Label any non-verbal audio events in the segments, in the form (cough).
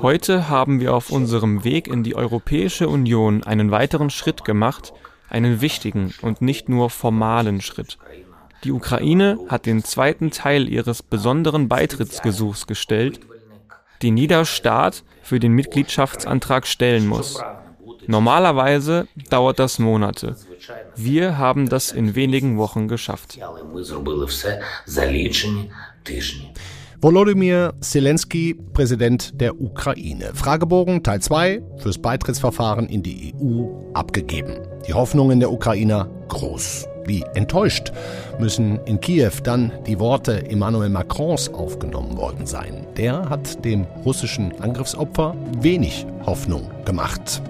Heute haben wir auf unserem Weg in die Europäische Union einen weiteren Schritt gemacht, einen wichtigen und nicht nur formalen Schritt. Die Ukraine hat den zweiten Teil ihres besonderen Beitrittsgesuchs gestellt, den jeder Staat für den Mitgliedschaftsantrag stellen muss. Normalerweise dauert das Monate. Wir haben das in wenigen Wochen geschafft. Volodymyr Zelensky, Präsident der Ukraine. Fragebogen Teil 2 fürs Beitrittsverfahren in die EU abgegeben. Die Hoffnungen der Ukrainer groß. Wie enttäuscht müssen in Kiew dann die Worte Emmanuel Macrons aufgenommen worden sein. Der hat dem russischen Angriffsopfer wenig Hoffnung gemacht.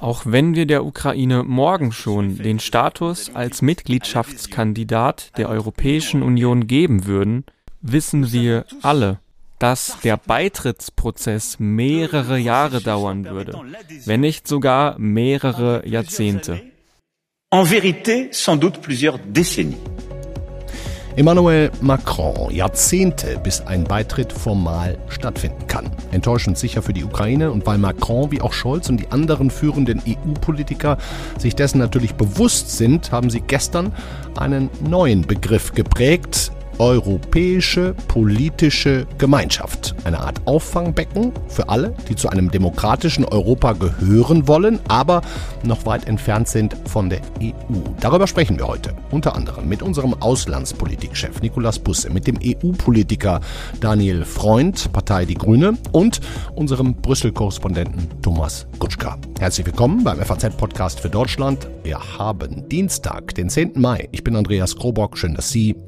Auch wenn wir der Ukraine morgen schon den Status als Mitgliedschaftskandidat der Europäischen Union geben würden, wissen wir alle, dass der Beitrittsprozess mehrere Jahre dauern würde, wenn nicht sogar mehrere Jahrzehnte. En vérité, sans doute plusieurs décennies. Emmanuel Macron, Jahrzehnte, bis ein Beitritt formal stattfinden kann. Enttäuschend sicher für die Ukraine und weil Macron wie auch Scholz und die anderen führenden EU-Politiker sich dessen natürlich bewusst sind, haben sie gestern einen neuen Begriff geprägt, europäische politische Gemeinschaft. Eine Art Auffangbecken für alle, die zu einem demokratischen Europa gehören wollen, aber noch weit entfernt sind von der EU. Darüber sprechen wir heute. Unter anderem mit unserem Auslandspolitikchef Nicolas Busse, mit dem EU-Politiker Daniel Freund, Partei Die Grüne und unserem Brüssel-Korrespondenten Thomas Gutschka. Herzlich willkommen beim FAZ-Podcast für Deutschland. Wir haben Dienstag, den 10. Mai. Ich bin Andreas Krobock. Schön, dass Sie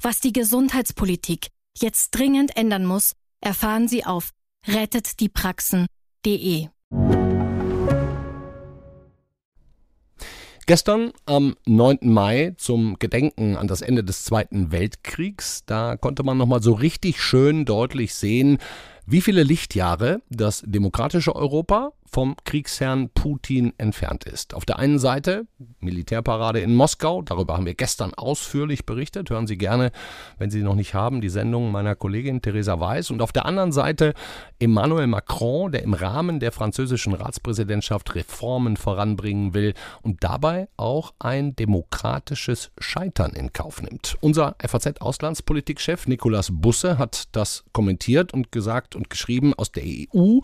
Was die Gesundheitspolitik jetzt dringend ändern muss, erfahren Sie auf rettetdiepraxen.de. Gestern am 9. Mai zum Gedenken an das Ende des Zweiten Weltkriegs, da konnte man nochmal so richtig schön deutlich sehen, wie viele Lichtjahre das demokratische Europa vom Kriegsherrn Putin entfernt ist. Auf der einen Seite Militärparade in Moskau, darüber haben wir gestern ausführlich berichtet. Hören Sie gerne, wenn Sie noch nicht haben, die Sendung meiner Kollegin Theresa Weiß. Und auf der anderen Seite Emmanuel Macron, der im Rahmen der französischen Ratspräsidentschaft Reformen voranbringen will und dabei auch ein demokratisches Scheitern in Kauf nimmt. Unser FAZ-Auslandspolitikchef Nicolas Busse hat das kommentiert und gesagt und geschrieben, aus der EU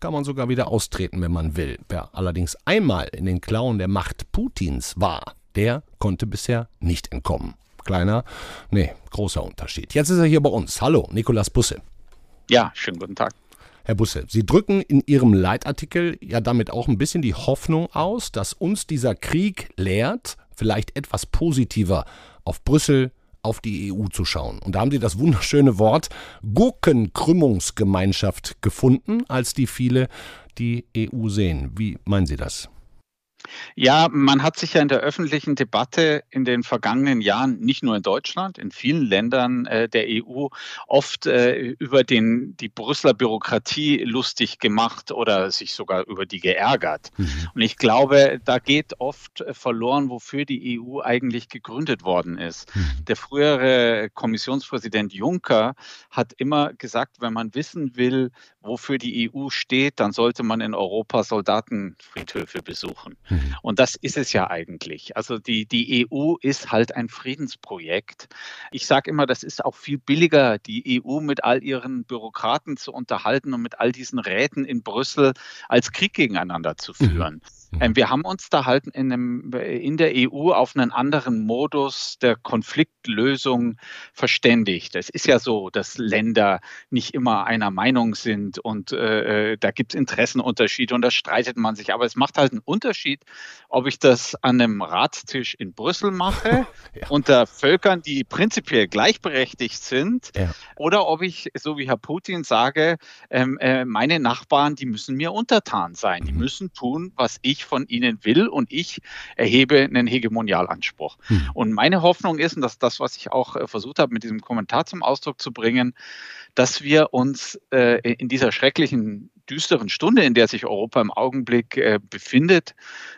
kann man sogar wieder austreten treten, wenn man will. Wer allerdings einmal in den Klauen der Macht Putins war, der konnte bisher nicht entkommen. Kleiner, nee, großer Unterschied. Jetzt ist er hier bei uns. Hallo, Nikolas Busse. Ja, schönen guten Tag. Herr Busse, Sie drücken in Ihrem Leitartikel ja damit auch ein bisschen die Hoffnung aus, dass uns dieser Krieg lehrt, vielleicht etwas positiver auf Brüssel, auf die EU zu schauen. Und da haben Sie das wunderschöne Wort Gurkenkrümmungsgemeinschaft gefunden, als die viele die EU sehen. Wie meinen Sie das? Ja, man hat sich ja in der öffentlichen Debatte in den vergangenen Jahren, nicht nur in Deutschland, in vielen Ländern äh, der EU, oft äh, über den, die Brüsseler Bürokratie lustig gemacht oder sich sogar über die geärgert. Mhm. Und ich glaube, da geht oft verloren, wofür die EU eigentlich gegründet worden ist. Mhm. Der frühere Kommissionspräsident Juncker hat immer gesagt, wenn man wissen will, wofür die EU steht, dann sollte man in Europa Soldatenfriedhöfe besuchen. Mhm. Und das ist es ja eigentlich. Also die, die EU ist halt ein Friedensprojekt. Ich sage immer, das ist auch viel billiger, die EU mit all ihren Bürokraten zu unterhalten und mit all diesen Räten in Brüssel als Krieg gegeneinander zu mhm. führen. Mhm. Mhm. Ähm, wir haben uns da halt in, einem, in der EU auf einen anderen Modus der Konfliktlösung verständigt. Es ist ja so, dass Länder nicht immer einer Meinung sind und äh, äh da gibt es Interessenunterschiede und da streitet man sich. Aber es macht halt einen Unterschied, ob ich das an einem Ratstisch in Brüssel mache, (laughs) ja. unter Völkern, die prinzipiell gleichberechtigt sind, ja. oder ob ich, so wie Herr Putin, sage, ähm, äh, meine Nachbarn, die müssen mir untertan sein. Die mhm. müssen tun, was ich von ihnen will und ich erhebe einen Hegemonialanspruch. Mhm. Und meine Hoffnung ist, und das ist das, was ich auch äh, versucht habe, mit diesem Kommentar zum Ausdruck zu bringen, dass wir uns äh, in dieser schrecklichen düsteren Stunde, in der sich Europa im Augenblick äh, befindet,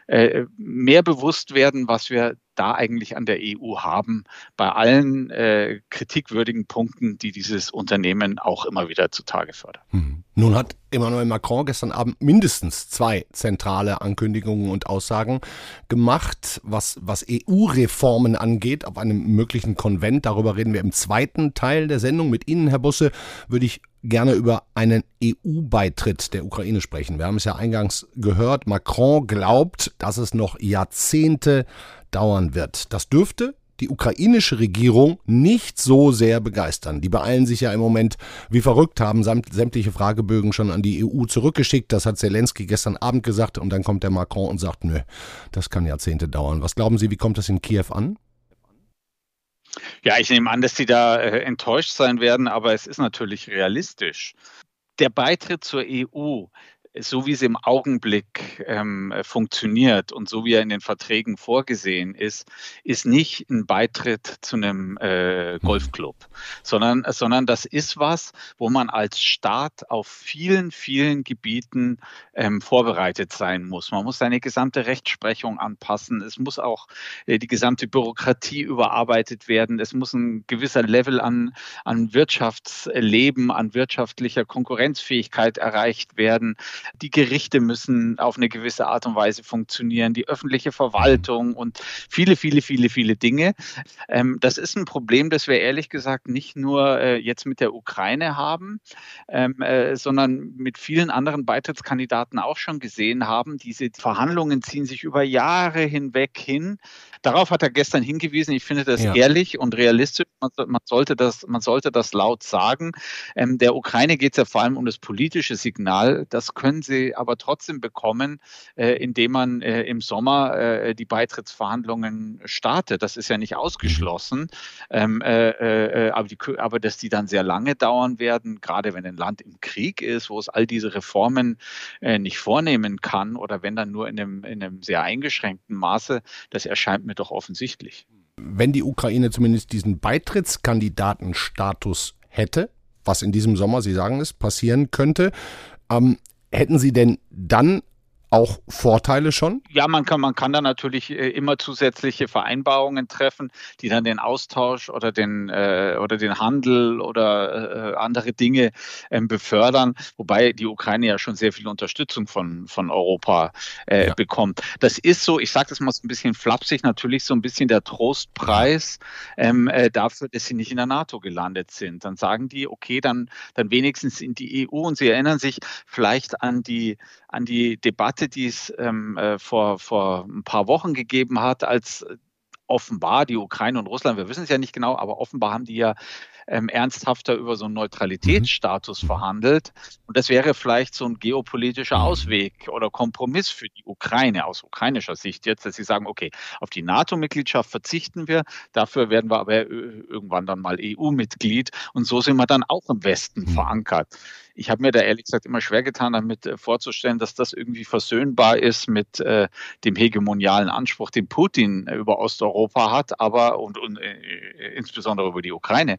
äh, mehr bewusst werden, was wir da eigentlich an der EU haben, bei allen äh, kritikwürdigen Punkten, die dieses Unternehmen auch immer wieder zutage fördert. Hm. Nun hat Emmanuel Macron gestern Abend mindestens zwei zentrale Ankündigungen und Aussagen gemacht, was, was EU-Reformen angeht, auf einem möglichen Konvent. Darüber reden wir im zweiten Teil der Sendung. Mit Ihnen, Herr Busse, würde ich gerne über einen EU-Beitritt der Ukraine sprechen. Wir haben es ja eingangs gehört, Macron glaubt, dass es noch Jahrzehnte dauern wird. Das dürfte die ukrainische Regierung nicht so sehr begeistern. Die beeilen sich ja im Moment wie verrückt, haben sämtliche Fragebögen schon an die EU zurückgeschickt. Das hat Zelensky gestern Abend gesagt und dann kommt der Macron und sagt, nö, das kann Jahrzehnte dauern. Was glauben Sie, wie kommt das in Kiew an? Ja, ich nehme an, dass Sie da äh, enttäuscht sein werden, aber es ist natürlich realistisch. Der Beitritt zur EU so wie es im Augenblick ähm, funktioniert und so wie er in den Verträgen vorgesehen ist, ist nicht ein Beitritt zu einem äh, mhm. Golfclub, sondern, sondern das ist was, wo man als Staat auf vielen, vielen Gebieten ähm, vorbereitet sein muss. Man muss seine gesamte Rechtsprechung anpassen. Es muss auch äh, die gesamte Bürokratie überarbeitet werden. Es muss ein gewisser Level an, an Wirtschaftsleben, an wirtschaftlicher Konkurrenzfähigkeit erreicht werden. Die Gerichte müssen auf eine gewisse Art und Weise funktionieren, die öffentliche Verwaltung und viele, viele, viele, viele Dinge. Ähm, das ist ein Problem, das wir ehrlich gesagt nicht nur äh, jetzt mit der Ukraine haben, ähm, äh, sondern mit vielen anderen Beitrittskandidaten auch schon gesehen haben. Diese Verhandlungen ziehen sich über Jahre hinweg hin. Darauf hat er gestern hingewiesen. Ich finde das ja. ehrlich und realistisch. Man, man, sollte das, man sollte das laut sagen. Ähm, der Ukraine geht es ja vor allem um das politische Signal. Das können sie aber trotzdem bekommen, äh, indem man äh, im Sommer äh, die Beitrittsverhandlungen startet. Das ist ja nicht ausgeschlossen. Ähm, äh, äh, aber, die, aber dass die dann sehr lange dauern werden, gerade wenn ein Land im Krieg ist, wo es all diese Reformen nicht vornehmen kann oder wenn dann nur in einem, in einem sehr eingeschränkten Maße, das erscheint mir doch offensichtlich. Wenn die Ukraine zumindest diesen Beitrittskandidatenstatus hätte, was in diesem Sommer, Sie sagen es, passieren könnte, ähm, hätten Sie denn dann auch Vorteile schon? Ja, man kann, man kann da natürlich äh, immer zusätzliche Vereinbarungen treffen, die dann den Austausch oder den, äh, oder den Handel oder äh, andere Dinge ähm, befördern, wobei die Ukraine ja schon sehr viel Unterstützung von, von Europa äh, ja. bekommt. Das ist so, ich sage das mal so ein bisschen flapsig, natürlich so ein bisschen der Trostpreis ähm, äh, dafür, dass sie nicht in der NATO gelandet sind. Dann sagen die, okay, dann, dann wenigstens in die EU und sie erinnern sich vielleicht an die, an die Debatte, Debatte, die es ähm, äh, vor, vor ein paar Wochen gegeben hat, als offenbar die Ukraine und Russland, wir wissen es ja nicht genau, aber offenbar haben die ja ähm, ernsthafter über so einen Neutralitätsstatus mhm. verhandelt. Und das wäre vielleicht so ein geopolitischer mhm. Ausweg oder Kompromiss für die Ukraine aus ukrainischer Sicht jetzt, dass sie sagen, okay, auf die NATO-Mitgliedschaft verzichten wir, dafür werden wir aber äh, irgendwann dann mal EU-Mitglied und so sind wir dann auch im Westen mhm. verankert. Ich habe mir da ehrlich gesagt immer schwer getan, damit äh, vorzustellen, dass das irgendwie versöhnbar ist mit äh, dem hegemonialen Anspruch, den Putin äh, über Osteuropa hat, aber und, und äh, insbesondere über die Ukraine.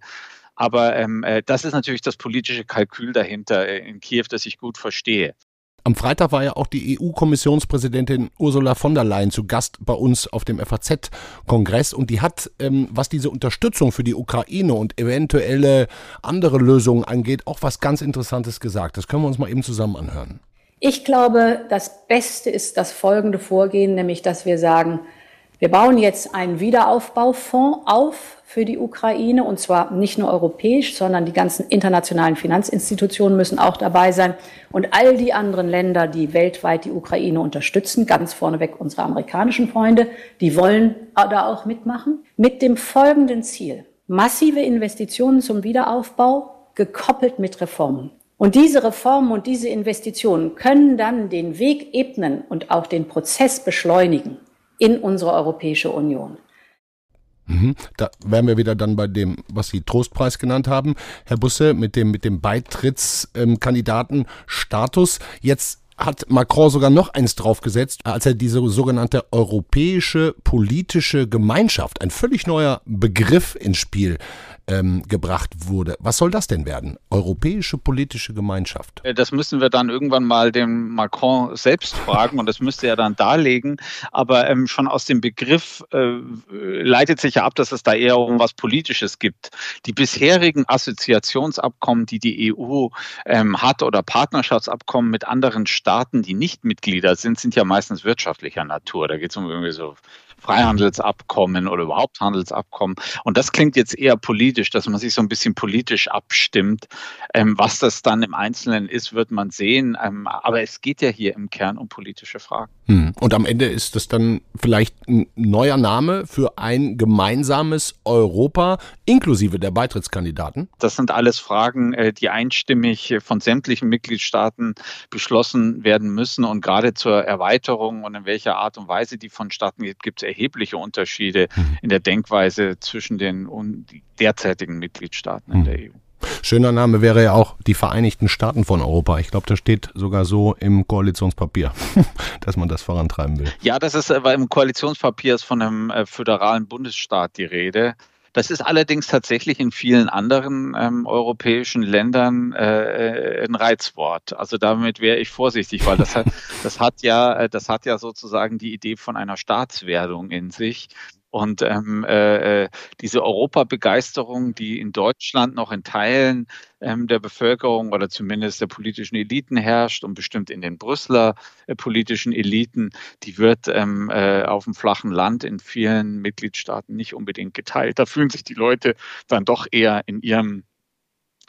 Aber ähm, äh, das ist natürlich das politische Kalkül dahinter in Kiew, das ich gut verstehe. Am Freitag war ja auch die EU-Kommissionspräsidentin Ursula von der Leyen zu Gast bei uns auf dem FAZ-Kongress und die hat, ähm, was diese Unterstützung für die Ukraine und eventuelle andere Lösungen angeht, auch was ganz Interessantes gesagt. Das können wir uns mal eben zusammen anhören. Ich glaube, das Beste ist das folgende Vorgehen, nämlich dass wir sagen, Wir bauen jetzt einen Wiederaufbaufonds auf für die Ukraine und zwar nicht nur europäisch, sondern die ganzen internationalen Finanzinstitutionen müssen auch dabei sein und all die anderen Länder, die weltweit die Ukraine unterstützen, ganz vorneweg unsere amerikanischen Freunde, die wollen da auch mitmachen, mit dem folgenden Ziel. Massive Investitionen zum Wiederaufbau gekoppelt mit Reformen. Und diese Reformen und diese Investitionen können dann den Weg ebnen und auch den Prozess beschleunigen in unsere Europäische Union. Mhm. Da wären wir wieder dann bei dem, was Sie Trostpreis genannt haben, Herr Busse, mit dem, mit dem Beitrittskandidatenstatus. Jetzt hat Macron sogar noch eins draufgesetzt, als er diese sogenannte europäische politische Gemeinschaft, ein völlig neuer Begriff ins Spiel ähm, gebracht wurde. Was soll das denn werden? Europäische politische Gemeinschaft? Äh, das müssen wir dann irgendwann mal den Macron selbst fragen und das müsste er dann darlegen. Aber ähm, schon aus dem Begriff äh, leitet sich ja ab, dass es da eher um was Politisches gibt. Die bisherigen Assoziationsabkommen, die die EU ähm, hat oder Partnerschaftsabkommen mit anderen Staaten, die nicht Mitglieder sind, sind ja meistens wirtschaftlicher Natur. Da geht es um irgendwie so Freihandelsabkommen oder überhaupt Handelsabkommen. Und das klingt jetzt eher politisch, dass man sich so ein bisschen politisch abstimmt. Ähm, was das dann im Einzelnen ist, wird man sehen. Ähm, aber es geht ja hier im Kern um politische Fragen. Hm. Und am Ende ist das dann vielleicht ein neuer Name für ein gemeinsames Europa inklusive der Beitrittskandidaten? Das sind alles Fragen, äh, die einstimmig von sämtlichen Mitgliedstaaten beschlossen werden müssen. Und gerade zur Erweiterung und in welcher Art und Weise die vonstatten geht, gibt es erhebliche Unterschiede mhm. in der Denkweise zwischen den derzeitigen Mitgliedstaaten in mhm. der EU. Schöner Name wäre ja auch die Vereinigten Staaten von Europa. Ich glaube, das steht sogar so im Koalitionspapier, (laughs) dass man das vorantreiben will. Ja, das ist, weil im Koalitionspapier ist von einem äh, föderalen Bundesstaat die Rede. Das ist allerdings tatsächlich in vielen anderen ähm, europäischen Ländern äh, ein Reizwort. Also damit wäre ich vorsichtig, weil das hat, (laughs) das hat ja, äh, das hat ja sozusagen die Idee von einer Staatswerdung in sich. Und ähm, äh, äh, diese Europabegeisterung, die in Deutschland noch in Teilen ähm, der Bevölkerung oder zumindest der politischen Eliten herrscht und bestimmt in den Brüsseler äh, politischen Eliten, die wird ähm, äh, auf dem flachen Land in vielen Mitgliedstaaten nicht unbedingt geteilt. Da fühlen sich die Leute dann doch eher in ihrem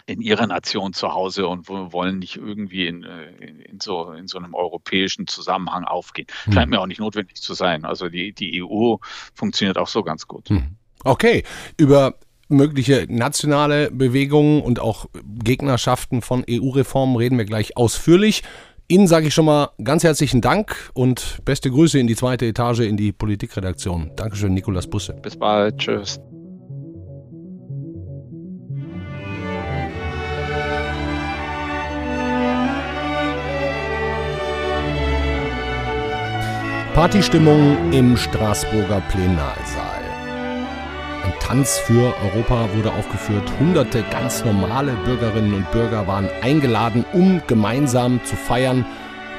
in ihrer Nation zu Hause und wollen nicht irgendwie in, äh, in, in, so, in so einem europäischen Zusammenhang aufgehen. Hm. Scheint mir auch nicht notwendig zu sein. Also die, die EU funktioniert auch so ganz gut. Hm. Okay, über mögliche nationale Bewegungen und auch Gegnerschaften von EU-Reformen reden wir gleich ausführlich. Ihnen sage ich schon mal ganz herzlichen Dank und beste Grüße in die zweite Etage in die Politikredaktion. Dankeschön, Nikolas Busse. Bis bald. Tschüss. Partystimmung im Straßburger Plenarsaal. Ein Tanz für Europa wurde aufgeführt. Hunderte ganz normale Bürgerinnen und Bürger waren eingeladen, um gemeinsam zu feiern.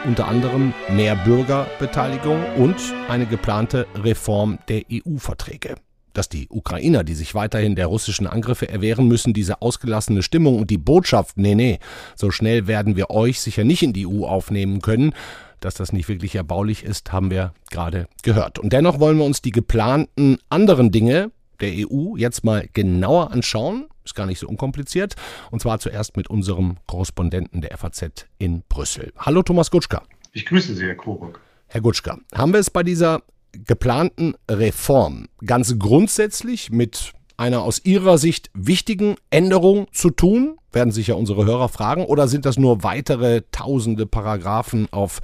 Unter anderem mehr Bürgerbeteiligung und eine geplante Reform der EU-Verträge dass die Ukrainer, die sich weiterhin der russischen Angriffe erwehren müssen, diese ausgelassene Stimmung und die Botschaft, nee, nee, so schnell werden wir euch sicher nicht in die EU aufnehmen können, dass das nicht wirklich erbaulich ist, haben wir gerade gehört. Und dennoch wollen wir uns die geplanten anderen Dinge der EU jetzt mal genauer anschauen. Ist gar nicht so unkompliziert. Und zwar zuerst mit unserem Korrespondenten der FAZ in Brüssel. Hallo Thomas Gutschka. Ich grüße Sie, Herr Coburg. Herr Gutschka, haben wir es bei dieser geplanten Reform ganz grundsätzlich mit einer aus Ihrer Sicht wichtigen Änderung zu tun? Werden sich ja unsere Hörer fragen. Oder sind das nur weitere tausende Paragraphen auf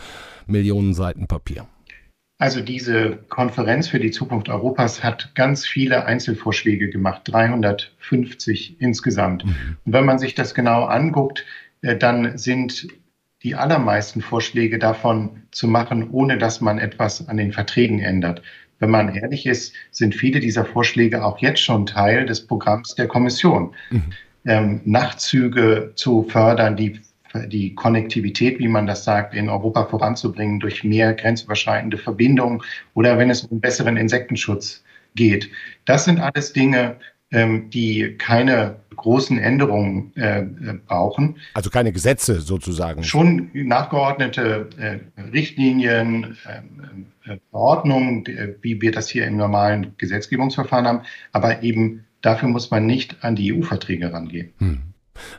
Millionen Seiten Papier? Also diese Konferenz für die Zukunft Europas hat ganz viele Einzelvorschläge gemacht, 350 insgesamt. Mhm. Und wenn man sich das genau anguckt, äh, dann sind die allermeisten Vorschläge davon zu machen, ohne dass man etwas an den Verträgen ändert. Wenn man ehrlich ist, sind viele dieser Vorschläge auch jetzt schon Teil des Programms der Kommission. Mhm. Ähm, Nachtzüge zu fördern, die, die Konnektivität, wie man das sagt, in Europa voranzubringen durch mehr grenzüberschreitende Verbindungen oder wenn es um besseren Insektenschutz geht. Das sind alles Dinge, die keine großen Änderungen äh, äh, brauchen. Also keine Gesetze sozusagen. Schon nachgeordnete äh, Richtlinien, äh, äh Verordnungen, wie wir das hier im normalen Gesetzgebungsverfahren haben, aber eben dafür muss man nicht an die EU-Verträge rangehen. Hm.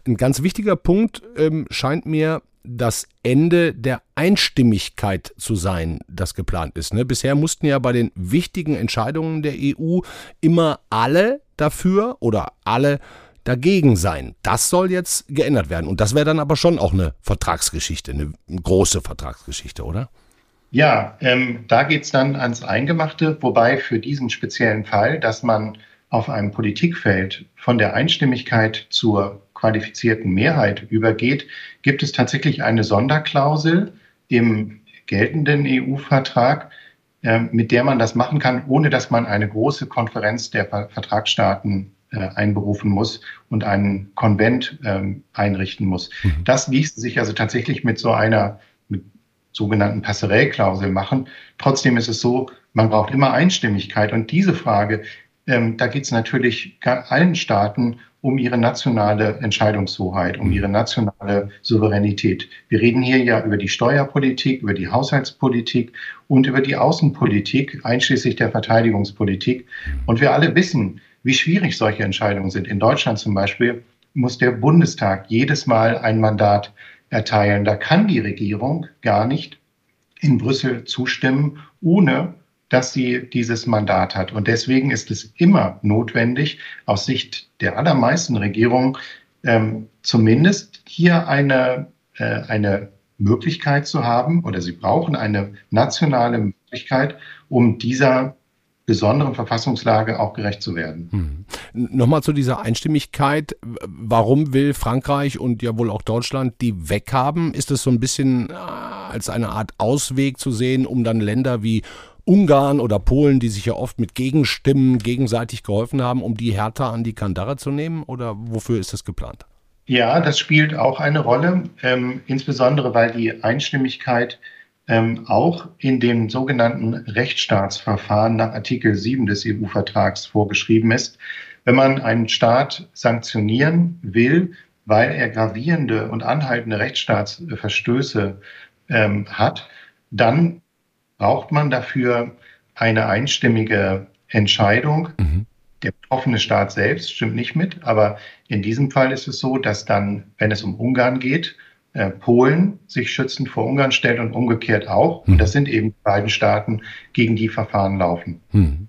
Ein ganz wichtiger Punkt ähm, scheint mir das Ende der Einstimmigkeit zu sein, das geplant ist. Ne? Bisher mussten ja bei den wichtigen Entscheidungen der EU immer alle dafür oder alle dagegen sein. Das soll jetzt geändert werden. Und das wäre dann aber schon auch eine Vertragsgeschichte, eine große Vertragsgeschichte, oder? Ja, ähm, da geht es dann ans Eingemachte, wobei für diesen speziellen Fall, dass man auf einem Politikfeld von der Einstimmigkeit zur qualifizierten Mehrheit übergeht, gibt es tatsächlich eine Sonderklausel im geltenden EU-Vertrag, mit der man das machen kann, ohne dass man eine große Konferenz der Vertragsstaaten äh, einberufen muss und einen Konvent ähm, einrichten muss. Mhm. Das ließ sich also tatsächlich mit so einer mit sogenannten Passerellklausel machen. Trotzdem ist es so, man braucht immer Einstimmigkeit. Und diese Frage, ähm, da geht es natürlich allen Staaten um ihre nationale Entscheidungshoheit, um ihre nationale Souveränität. Wir reden hier ja über die Steuerpolitik, über die Haushaltspolitik und über die Außenpolitik, einschließlich der Verteidigungspolitik. Und wir alle wissen, wie schwierig solche Entscheidungen sind. In Deutschland zum Beispiel muss der Bundestag jedes Mal ein Mandat erteilen. Da kann die Regierung gar nicht in Brüssel zustimmen, ohne dass sie dieses Mandat hat. Und deswegen ist es immer notwendig, aus Sicht der allermeisten Regierungen ähm, zumindest hier eine, äh, eine Möglichkeit zu haben, oder sie brauchen eine nationale Möglichkeit, um dieser besonderen Verfassungslage auch gerecht zu werden. Hm. Nochmal zu dieser Einstimmigkeit. Warum will Frankreich und ja wohl auch Deutschland die weghaben? Ist es so ein bisschen äh, als eine Art Ausweg zu sehen, um dann Länder wie Ungarn oder Polen, die sich ja oft mit Gegenstimmen gegenseitig geholfen haben, um die härter an die Kandare zu nehmen? Oder wofür ist das geplant? Ja, das spielt auch eine Rolle, ähm, insbesondere weil die Einstimmigkeit ähm, auch in dem sogenannten Rechtsstaatsverfahren nach Artikel 7 des EU-Vertrags vorgeschrieben ist. Wenn man einen Staat sanktionieren will, weil er gravierende und anhaltende Rechtsstaatsverstöße ähm, hat, dann braucht man dafür eine einstimmige Entscheidung. Mhm. Der betroffene Staat selbst stimmt nicht mit, aber in diesem Fall ist es so, dass dann, wenn es um Ungarn geht, äh, Polen sich schützend vor Ungarn stellt und umgekehrt auch. Mhm. Und das sind eben die beiden Staaten, gegen die Verfahren laufen. Mhm.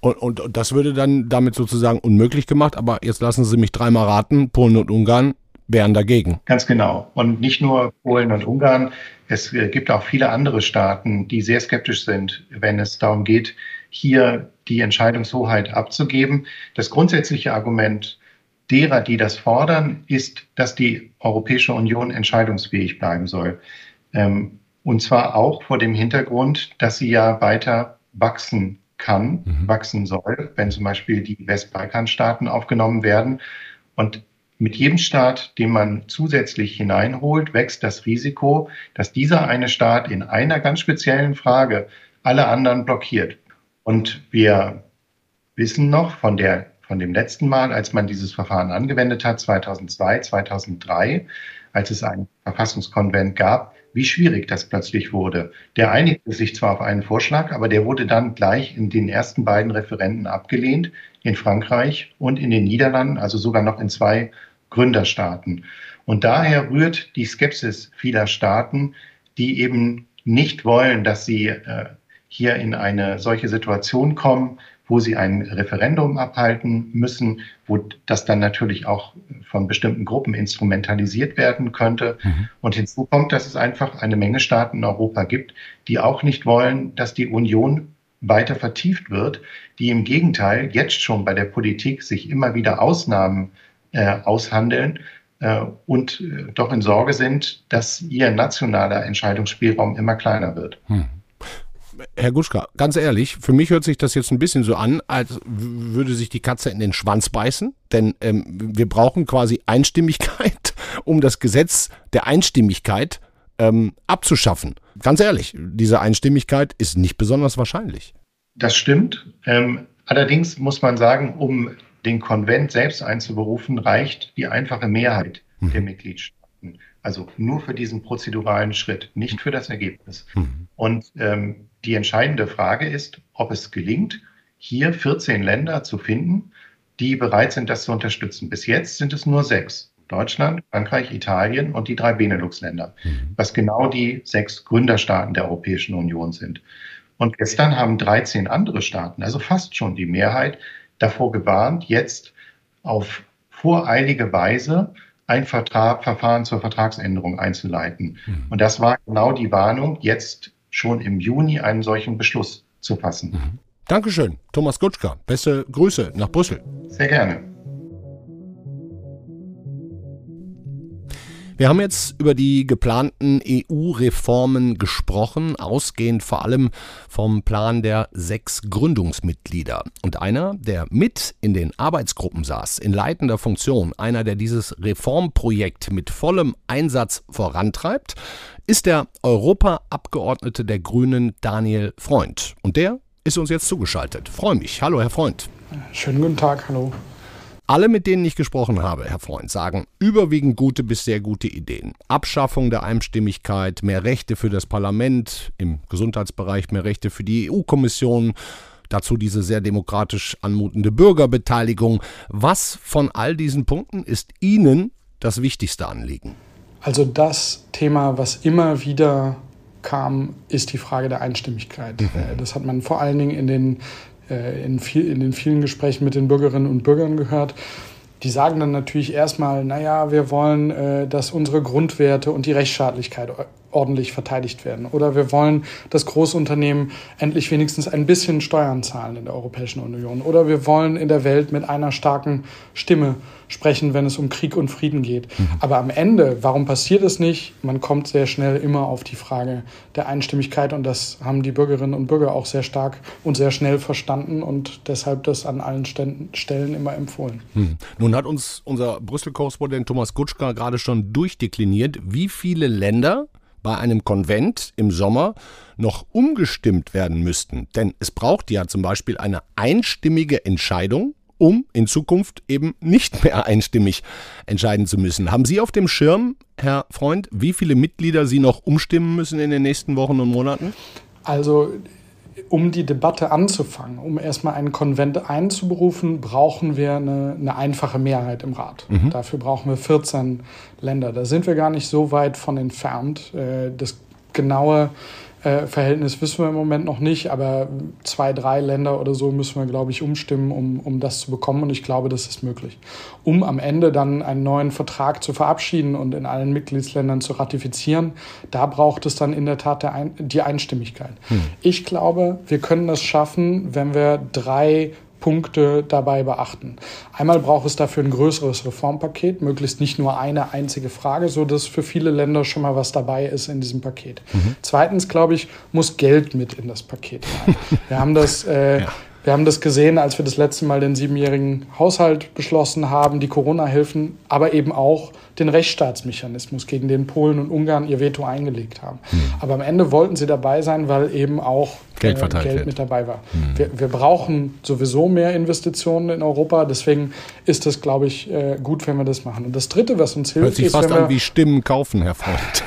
Und, und, und das würde dann damit sozusagen unmöglich gemacht, aber jetzt lassen Sie mich dreimal raten, Polen und Ungarn wären dagegen. Ganz genau. Und nicht nur Polen und Ungarn. Es äh, gibt auch viele andere Staaten, die sehr skeptisch sind, wenn es darum geht, hier die Entscheidungshoheit abzugeben. Das grundsätzliche Argument derer, die das fordern, ist, dass die Europäische Union entscheidungsfähig bleiben soll. Ähm, und zwar auch vor dem Hintergrund, dass sie ja weiter wachsen kann, mhm. wachsen soll, wenn zum Beispiel die Westbalkanstaaten aufgenommen werden. Und mit jedem Staat, den man zusätzlich hineinholt, wächst das Risiko, dass dieser eine Staat in einer ganz speziellen Frage alle anderen blockiert. Und wir wissen noch von der von dem letzten Mal, als man dieses Verfahren angewendet hat, 2002, 2003, als es einen Verfassungskonvent gab, wie schwierig das plötzlich wurde. Der einigte sich zwar auf einen Vorschlag, aber der wurde dann gleich in den ersten beiden Referenten abgelehnt, in Frankreich und in den Niederlanden, also sogar noch in zwei Gründerstaaten. Und daher rührt die Skepsis vieler Staaten, die eben nicht wollen, dass sie äh, hier in eine solche Situation kommen, wo sie ein Referendum abhalten müssen, wo das dann natürlich auch von bestimmten Gruppen instrumentalisiert werden könnte. Mhm. Und hinzu kommt, dass es einfach eine Menge Staaten in Europa gibt, die auch nicht wollen, dass die Union weiter vertieft wird, die im Gegenteil jetzt schon bei der Politik sich immer wieder Ausnahmen äh, aushandeln äh, und äh, doch in Sorge sind, dass ihr nationaler Entscheidungsspielraum immer kleiner wird. Hm. Herr Guschka, ganz ehrlich, für mich hört sich das jetzt ein bisschen so an, als würde sich die Katze in den Schwanz beißen, denn ähm, wir brauchen quasi Einstimmigkeit, (laughs) um das Gesetz der Einstimmigkeit ähm, abzuschaffen. Ganz ehrlich, diese Einstimmigkeit ist nicht besonders wahrscheinlich. Das stimmt. Ähm, allerdings muss man sagen, um den Konvent selbst einzuberufen, reicht die einfache Mehrheit mhm. der Mitgliedstaaten. Also nur für diesen prozeduralen Schritt, nicht für das Ergebnis. Mhm. Und ähm, die entscheidende Frage ist, ob es gelingt, hier 14 Länder zu finden, die bereit sind, das zu unterstützen. Bis jetzt sind es nur sechs. Deutschland, Frankreich, Italien und die drei Benelux-Länder, mhm. was genau die sechs Gründerstaaten der Europäischen Union sind. Und gestern haben 13 andere Staaten, also fast schon die Mehrheit, davor gewarnt, jetzt auf voreilige Weise ein Vertrag, Verfahren zur Vertragsänderung einzuleiten. Mhm. Und das war genau die Warnung, jetzt schon im Juni einen solchen Beschluss zu fassen. Mhm. Dankeschön, Thomas Gutschka. Beste Grüße nach Brüssel. Sehr gerne. Wir haben jetzt über die geplanten EU-Reformen gesprochen, ausgehend vor allem vom Plan der sechs Gründungsmitglieder. Und einer, der mit in den Arbeitsgruppen saß, in leitender Funktion, einer, der dieses Reformprojekt mit vollem Einsatz vorantreibt, ist der Europaabgeordnete der Grünen Daniel Freund. Und der ist uns jetzt zugeschaltet. Freue mich. Hallo, Herr Freund. Schönen guten Tag. Hallo. Alle, mit denen ich gesprochen habe, Herr Freund, sagen überwiegend gute bis sehr gute Ideen. Abschaffung der Einstimmigkeit, mehr Rechte für das Parlament, im Gesundheitsbereich mehr Rechte für die EU-Kommission, dazu diese sehr demokratisch anmutende Bürgerbeteiligung. Was von all diesen Punkten ist Ihnen das wichtigste Anliegen? Also das Thema, was immer wieder kam, ist die Frage der Einstimmigkeit. Mhm. Äh, das hat man vor allen Dingen in den in, viel, in den vielen Gesprächen mit den Bürgerinnen und Bürgern gehört. Die sagen dann natürlich erstmal, naja, wir wollen, äh, dass unsere Grundwerte und die Rechtsstaatlichkeit ordentlich verteidigt werden. Oder wir wollen, dass Großunternehmen endlich wenigstens ein bisschen Steuern zahlen in der Europäischen Union. Oder wir wollen in der Welt mit einer starken Stimme sprechen, wenn es um Krieg und Frieden geht. Mhm. Aber am Ende, warum passiert es nicht? Man kommt sehr schnell immer auf die Frage der Einstimmigkeit und das haben die Bürgerinnen und Bürger auch sehr stark und sehr schnell verstanden und deshalb das an allen Stellen immer empfohlen. Mhm. Nun hat uns unser Brüssel-Korrespondent Thomas Gutschka gerade schon durchdekliniert, wie viele Länder bei einem Konvent im Sommer noch umgestimmt werden müssten. Denn es braucht ja zum Beispiel eine einstimmige Entscheidung, um in Zukunft eben nicht mehr einstimmig entscheiden zu müssen. Haben Sie auf dem Schirm, Herr Freund, wie viele Mitglieder Sie noch umstimmen müssen in den nächsten Wochen und Monaten? Also um die Debatte anzufangen, um erstmal einen Konvent einzuberufen, brauchen wir eine, eine einfache Mehrheit im Rat. Mhm. Dafür brauchen wir 14 Länder. Da sind wir gar nicht so weit von entfernt. Äh, das genaue äh, Verhältnis wissen wir im Moment noch nicht, aber zwei, drei Länder oder so müssen wir, glaube ich, umstimmen, um, um das zu bekommen. Und ich glaube, das ist möglich. Um am Ende dann einen neuen Vertrag zu verabschieden und in allen Mitgliedsländern zu ratifizieren, da braucht es dann in der Tat der Ein die Einstimmigkeit. Hm. Ich glaube, wir können das schaffen, wenn wir drei Punkte dabei beachten. Einmal braucht es dafür ein größeres Reformpaket, möglichst nicht nur eine einzige Frage, so dass für viele Länder schon mal was dabei ist in diesem Paket. Mhm. Zweitens, glaube ich, muss Geld mit in das Paket rein. (laughs) Wir haben das äh, ja. Wir haben das gesehen, als wir das letzte Mal den siebenjährigen Haushalt beschlossen haben, die Corona-Hilfen, aber eben auch den Rechtsstaatsmechanismus, gegen den Polen und Ungarn ihr Veto eingelegt haben. Hm. Aber am Ende wollten sie dabei sein, weil eben auch Geld, äh, Geld mit dabei war. Hm. Wir, wir, brauchen sowieso mehr Investitionen in Europa, deswegen ist das, glaube ich, äh, gut, wenn wir das machen. Und das Dritte, was uns hilft, Hört sich ist, fast an wie Stimmen kaufen, Herr Freund.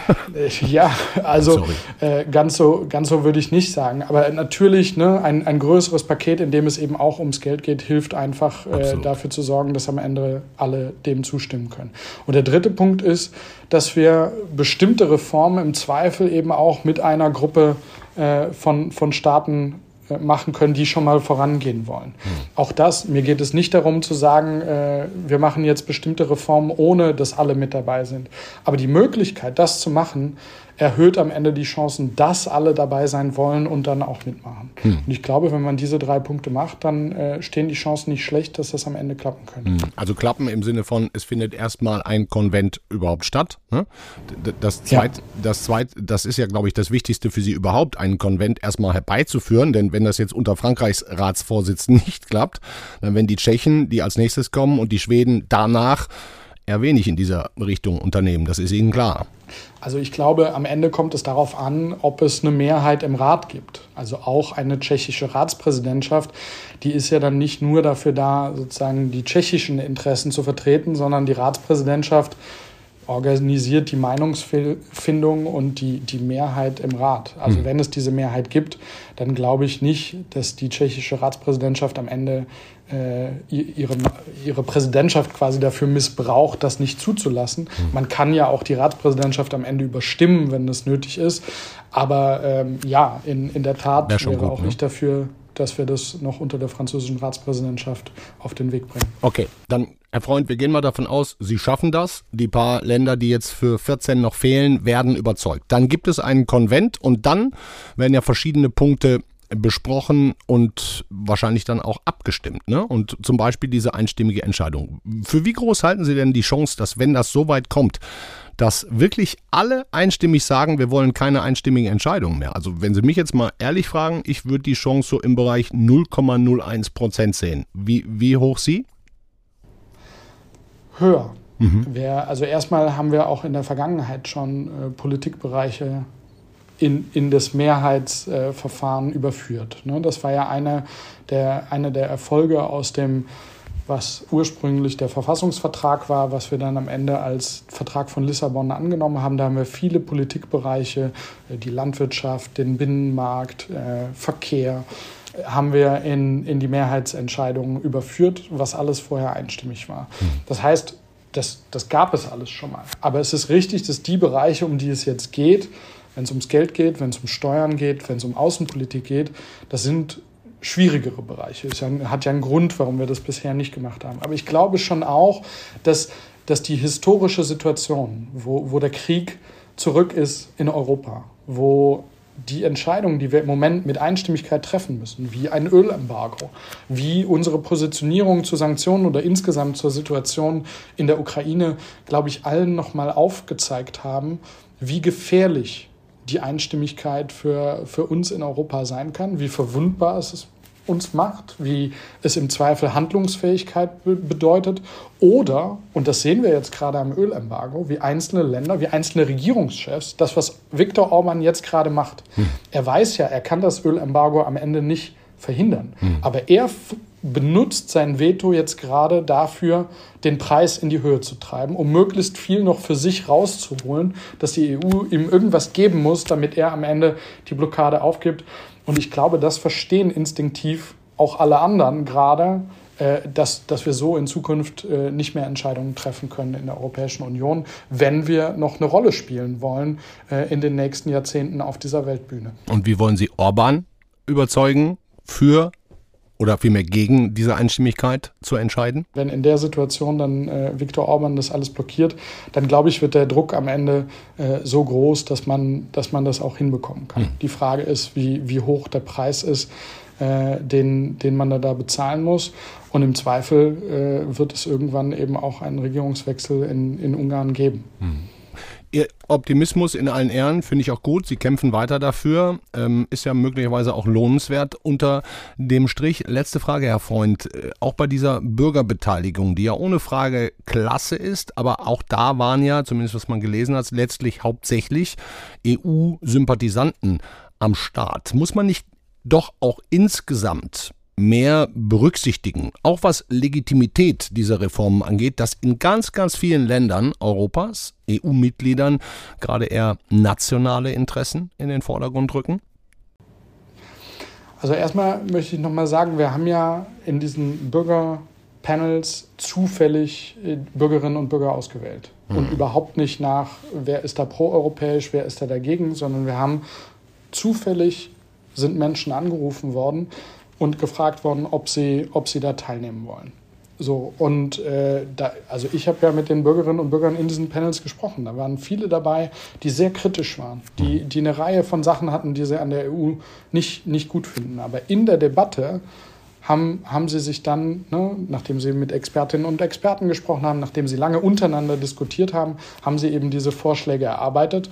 (laughs) ja, also äh, ganz so, ganz so würde ich nicht sagen. Aber natürlich ne, ein, ein größeres Paket, in in dem es eben auch ums Geld geht, hilft einfach äh, dafür zu sorgen, dass am Ende alle dem zustimmen können. Und der dritte Punkt ist, dass wir bestimmte Reformen im Zweifel eben auch mit einer Gruppe äh, von, von Staaten äh, machen können, die schon mal vorangehen wollen. Mhm. Auch das, mir geht es nicht darum zu sagen, äh, wir machen jetzt bestimmte Reformen, ohne dass alle mit dabei sind. Aber die Möglichkeit, das zu machen, erhöht am Ende die Chancen, dass alle dabei sein wollen und dann auch mitmachen. Hm. Und ich glaube, wenn man diese drei Punkte macht, dann äh, stehen die Chancen nicht schlecht, dass das am Ende klappen könnte. Hm. Also klappen im Sinne von, es findet erstmal ein Konvent überhaupt statt. Ne? Das, zweit, ja. das, zweit, das ist ja, glaube ich, das Wichtigste für Sie überhaupt, einen Konvent erstmal herbeizuführen. Denn wenn das jetzt unter Frankreichs Ratsvorsitz nicht klappt, dann werden die Tschechen, die als nächstes kommen und die Schweden danach eher wenig in dieser Richtung unternehmen. Das ist Ihnen klar. Also ich glaube, am Ende kommt es darauf an, ob es eine Mehrheit im Rat gibt. Also auch eine tschechische Ratspräsidentschaft, die ist ja dann nicht nur dafür da, sozusagen die tschechischen Interessen zu vertreten, sondern die Ratspräsidentschaft organisiert die Meinungsfindung und die, die Mehrheit im Rat. Also mhm. wenn es diese Mehrheit gibt, dann glaube ich nicht, dass die tschechische Ratspräsidentschaft am Ende ihre, ihre Präsidentschaft quasi dafür missbraucht, das nicht zuzulassen. Mhm. Man kann ja auch die Ratspräsidentschaft am Ende überstimmen, wenn das nötig ist. Aber ähm, ja, in, in der Tat wäre gut, auch ne? nicht dafür, dass wir das noch unter der französischen Ratspräsidentschaft auf den Weg bringen. Okay, dann Herr Freund, wir gehen mal davon aus, Sie schaffen das. Die paar Länder, die jetzt für 14 noch fehlen, werden überzeugt. Dann gibt es einen Konvent und dann werden ja verschiedene Punkte besprochen und wahrscheinlich dann auch abgestimmt. Ne? Und zum Beispiel diese einstimmige Entscheidung. Für wie groß halten Sie denn die Chance, dass wenn das so weit kommt, dass wirklich alle einstimmig sagen, wir wollen keine einstimmigen Entscheidungen mehr. Also wenn Sie mich jetzt mal ehrlich fragen, ich würde die Chance so im Bereich 0,01 Prozent sehen. Wie, wie hoch Sie? höher. Mhm. Wir, also erstmal haben wir auch in der Vergangenheit schon äh, Politikbereiche in, in das Mehrheitsverfahren äh, überführt. Ne? Das war ja eine der, eine der Erfolge aus dem, was ursprünglich der Verfassungsvertrag war, was wir dann am Ende als Vertrag von Lissabon angenommen haben. Da haben wir viele Politikbereiche, äh, die Landwirtschaft, den Binnenmarkt, äh, Verkehr, haben wir in, in die Mehrheitsentscheidungen überführt, was alles vorher einstimmig war. Hm. Das heißt, das, das gab es alles schon mal. Aber es ist richtig, dass die Bereiche, um die es jetzt geht, wenn es ums Geld geht, wenn es um Steuern geht, wenn es um Außenpolitik geht, das sind schwierigere Bereiche. Es hat ja einen Grund, warum wir das bisher nicht gemacht haben. Aber ich glaube schon auch, dass, dass die historische Situation, wo, wo der Krieg zurück ist in Europa, wo die Entscheidungen, die wir im Moment mit Einstimmigkeit treffen müssen, wie ein Ölembargo, wie unsere Positionierung zu Sanktionen oder insgesamt zur Situation in der Ukraine, glaube ich, allen nochmal aufgezeigt haben, wie gefährlich die Einstimmigkeit für, für uns in Europa sein kann, wie verwundbar es ist uns macht, wie es im Zweifel Handlungsfähigkeit bedeutet oder, und das sehen wir jetzt gerade am Ölembargo, wie einzelne Länder, wie einzelne Regierungschefs, das, was Viktor Orban jetzt gerade macht. Hm. Er weiß ja, er kann das Ölembargo am Ende nicht verhindern. Hm. Aber er benutzt sein Veto jetzt gerade dafür, den Preis in die Höhe zu treiben, um möglichst viel noch für sich rauszuholen, dass die EU ihm irgendwas geben muss, damit er am Ende die Blockade aufgibt. Und ich glaube, das verstehen instinktiv auch alle anderen gerade, äh, dass, dass wir so in Zukunft äh, nicht mehr Entscheidungen treffen können in der Europäischen Union, wenn wir noch eine Rolle spielen wollen äh, in den nächsten Jahrzehnten auf dieser Weltbühne. Und wie wollen Sie Orban überzeugen für oder vielmehr gegen diese Einstimmigkeit zu entscheiden? Wenn in der Situation dann äh, Viktor Orban das alles blockiert, dann glaube ich, wird der Druck am Ende äh, so groß, dass man, dass man das auch hinbekommen kann. Hm. Die Frage ist, wie, wie hoch der Preis ist, äh, den, den man da, da bezahlen muss. Und im Zweifel äh, wird es irgendwann eben auch einen Regierungswechsel in, in Ungarn geben. Hm. Ihr Optimismus in allen Ehren finde ich auch gut. Sie kämpfen weiter dafür. Ähm, ist ja möglicherweise auch lohnenswert unter dem Strich. Letzte Frage, Herr Freund. Äh, auch bei dieser Bürgerbeteiligung, die ja ohne Frage klasse ist, aber auch da waren ja, zumindest was man gelesen hat, letztlich hauptsächlich EU-Sympathisanten am Start. Muss man nicht doch auch insgesamt mehr berücksichtigen, auch was Legitimität dieser Reformen angeht, dass in ganz, ganz vielen Ländern Europas, EU-Mitgliedern, gerade eher nationale Interessen in den Vordergrund rücken? Also erstmal möchte ich nochmal sagen, wir haben ja in diesen Bürgerpanels zufällig äh, Bürgerinnen und Bürger ausgewählt. Mhm. Und überhaupt nicht nach, wer ist da proeuropäisch, wer ist da dagegen, sondern wir haben zufällig sind Menschen angerufen worden und gefragt worden, ob sie, ob sie da teilnehmen wollen. So, und äh, da, also ich habe ja mit den Bürgerinnen und Bürgern in diesen Panels gesprochen. Da waren viele dabei, die sehr kritisch waren, die, die eine Reihe von Sachen hatten, die sie an der EU nicht, nicht gut finden. Aber in der Debatte haben, haben sie sich dann, ne, nachdem sie mit Expertinnen und Experten gesprochen haben, nachdem sie lange untereinander diskutiert haben, haben sie eben diese Vorschläge erarbeitet,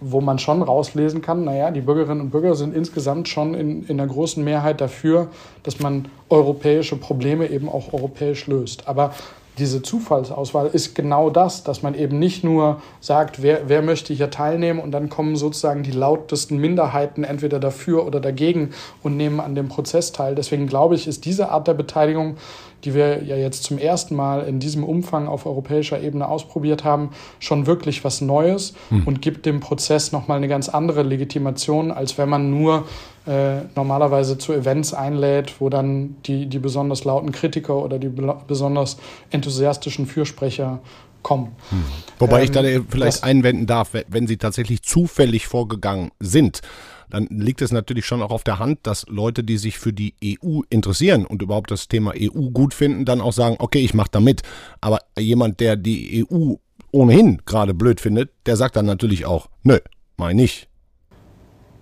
wo man schon rauslesen kann, naja, die Bürgerinnen und Bürger sind insgesamt schon in, in einer großen Mehrheit dafür, dass man europäische Probleme eben auch europäisch löst. Aber diese Zufallsauswahl ist genau das, dass man eben nicht nur sagt, wer, wer möchte hier teilnehmen und dann kommen sozusagen die lautesten Minderheiten entweder dafür oder dagegen und nehmen an dem Prozess teil. Deswegen glaube ich, ist diese Art der Beteiligung, die wir ja jetzt zum ersten Mal in diesem Umfang auf europäischer Ebene ausprobiert haben, schon wirklich was Neues hm. und gibt dem Prozess nochmal eine ganz andere Legitimation, als wenn man nur äh, normalerweise zu Events einlädt, wo dann die, die besonders lauten Kritiker oder die besonders enthusiastischen Fürsprecher kommen. Hm. Wobei ähm, ich da vielleicht einwenden darf, wenn sie tatsächlich zufällig vorgegangen sind, dann liegt es natürlich schon auch auf der Hand, dass Leute, die sich für die EU interessieren und überhaupt das Thema EU gut finden, dann auch sagen, okay, ich mache da mit. Aber jemand, der die EU ohnehin gerade blöd findet, der sagt dann natürlich auch, nö, meine ich.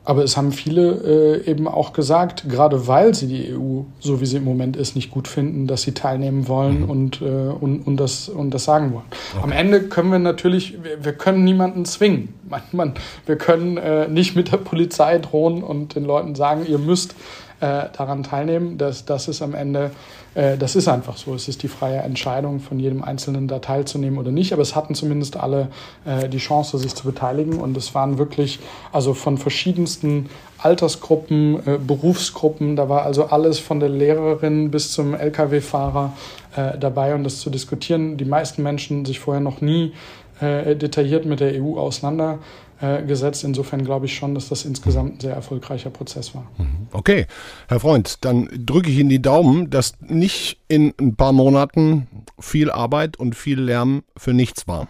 Aber es haben viele äh, eben auch gesagt, gerade weil sie die EU, so wie sie im Moment ist, nicht gut finden, dass sie teilnehmen wollen mhm. und, äh, und, und, das, und das sagen wollen. Okay. Am Ende können wir natürlich, wir, wir können niemanden zwingen. Man, man, wir können äh, nicht mit der Polizei drohen und den Leuten sagen, ihr müsst äh, daran teilnehmen. Das, das ist am Ende äh, das ist einfach so. Es ist die freie Entscheidung von jedem Einzelnen, da teilzunehmen oder nicht. Aber es hatten zumindest alle äh, die Chance, sich zu beteiligen. Und es waren wirklich, also von verschiedensten Altersgruppen, äh, Berufsgruppen, da war also alles von der Lehrerin bis zum Lkw-Fahrer äh, dabei, um das zu diskutieren. Die meisten Menschen sich vorher noch nie äh, detailliert mit der EU auseinander äh, gesetzt. Insofern glaube ich schon, dass das insgesamt ein sehr erfolgreicher Prozess war. Mhm. Okay, Herr Freund, dann drücke ich Ihnen die Daumen, dass nicht in ein paar Monaten viel Arbeit und viel Lärm für nichts war.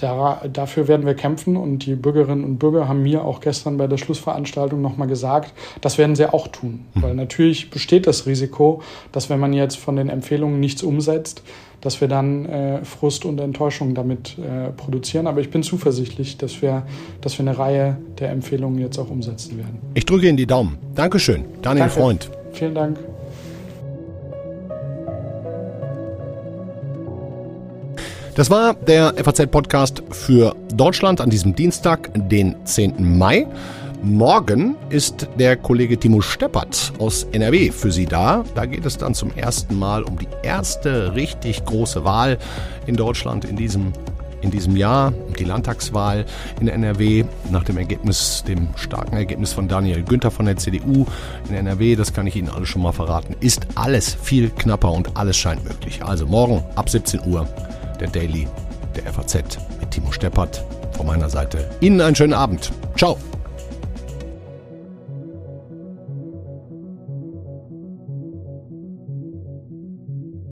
Da, dafür werden wir kämpfen und die Bürgerinnen und Bürger haben mir auch gestern bei der Schlussveranstaltung nochmal gesagt, das werden sie auch tun. Mhm. Weil natürlich besteht das Risiko, dass wenn man jetzt von den Empfehlungen nichts umsetzt, dass wir dann äh, Frust und Enttäuschung damit äh, produzieren. Aber ich bin zuversichtlich, dass wir, dass wir eine Reihe der Empfehlungen jetzt auch umsetzen werden. Ich drücke Ihnen die Daumen. Dankeschön, Daniel Danke. Freund. Vielen Dank. Das war der FAZ-Podcast für Deutschland an diesem Dienstag, den 10. Mai. Morgen ist der Kollege Timo Steppert aus NRW für Sie da. Da geht es dann zum ersten Mal um die erste richtig große Wahl in Deutschland in diesem in diesem Jahr, die Landtagswahl in NRW, nach dem Ergebnis, dem starken Ergebnis von Daniel Günther von der CDU in NRW, das kann ich Ihnen alles schon mal verraten, ist alles viel knapper und alles scheint möglich. Also morgen ab 17 Uhr der Daily der FAZ mit Timo Steppert. Von meiner Seite Ihnen einen schönen Abend. Ciao.